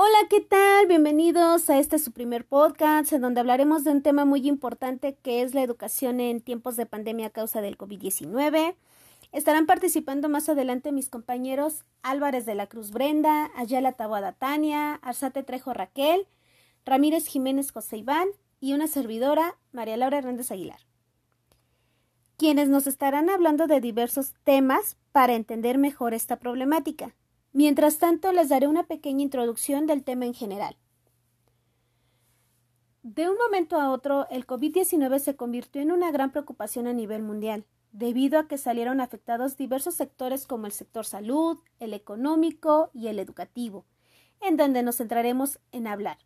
Hola, ¿qué tal? Bienvenidos a este su primer podcast en donde hablaremos de un tema muy importante que es la educación en tiempos de pandemia a causa del COVID-19. Estarán participando más adelante mis compañeros Álvarez de la Cruz Brenda, Ayala Tabuada Tania, Arzate Trejo Raquel, Ramírez Jiménez José Iván y una servidora, María Laura Hernández Aguilar, quienes nos estarán hablando de diversos temas para entender mejor esta problemática. Mientras tanto, les daré una pequeña introducción del tema en general. De un momento a otro, el COVID-19 se convirtió en una gran preocupación a nivel mundial, debido a que salieron afectados diversos sectores como el sector salud, el económico y el educativo, en donde nos centraremos en hablar.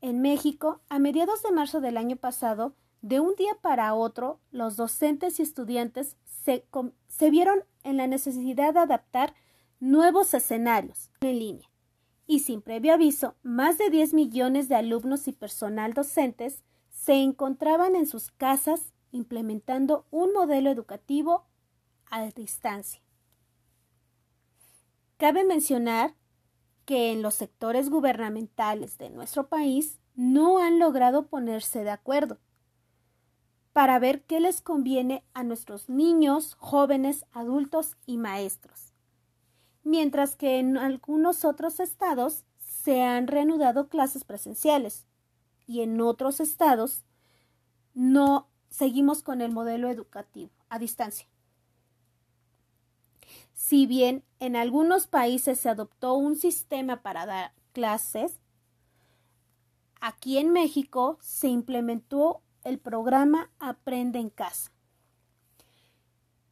En México, a mediados de marzo del año pasado, de un día para otro, los docentes y estudiantes se, vieron en la necesidad de adaptar nuevos escenarios en línea. Y sin previo aviso, más de 10 millones de alumnos y personal docentes se encontraban en sus casas implementando un modelo educativo a distancia. Cabe mencionar que en los sectores gubernamentales de nuestro país no han logrado ponerse de acuerdo para ver qué les conviene a nuestros niños, jóvenes, adultos y maestros. Mientras que en algunos otros estados se han reanudado clases presenciales y en otros estados no seguimos con el modelo educativo a distancia. Si bien en algunos países se adoptó un sistema para dar clases, aquí en México se implementó el programa Aprende en casa.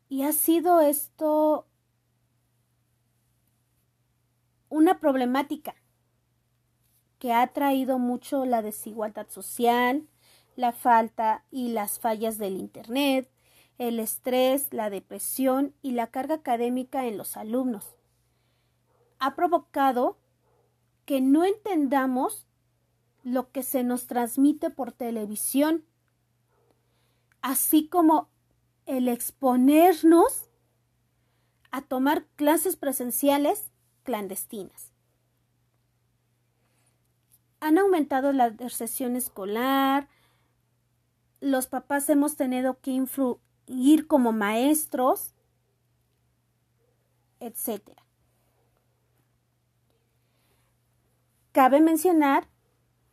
Y ha sido esto una problemática que ha traído mucho la desigualdad social, la falta y las fallas del Internet, el estrés, la depresión y la carga académica en los alumnos. Ha provocado que no entendamos lo que se nos transmite por televisión así como el exponernos a tomar clases presenciales clandestinas. Han aumentado la deserción escolar, los papás hemos tenido que influir como maestros, etc. Cabe mencionar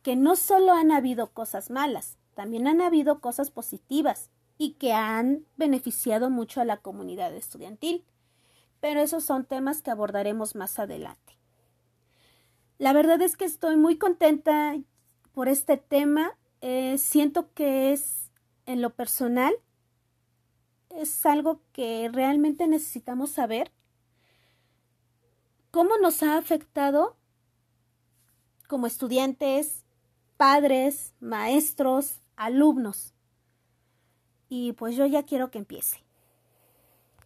que no solo han habido cosas malas, también han habido cosas positivas y que han beneficiado mucho a la comunidad estudiantil, pero esos son temas que abordaremos más adelante. La verdad es que estoy muy contenta por este tema. Eh, siento que es, en lo personal, es algo que realmente necesitamos saber. ¿Cómo nos ha afectado como estudiantes, padres, maestros, alumnos. Y pues yo ya quiero que empiece.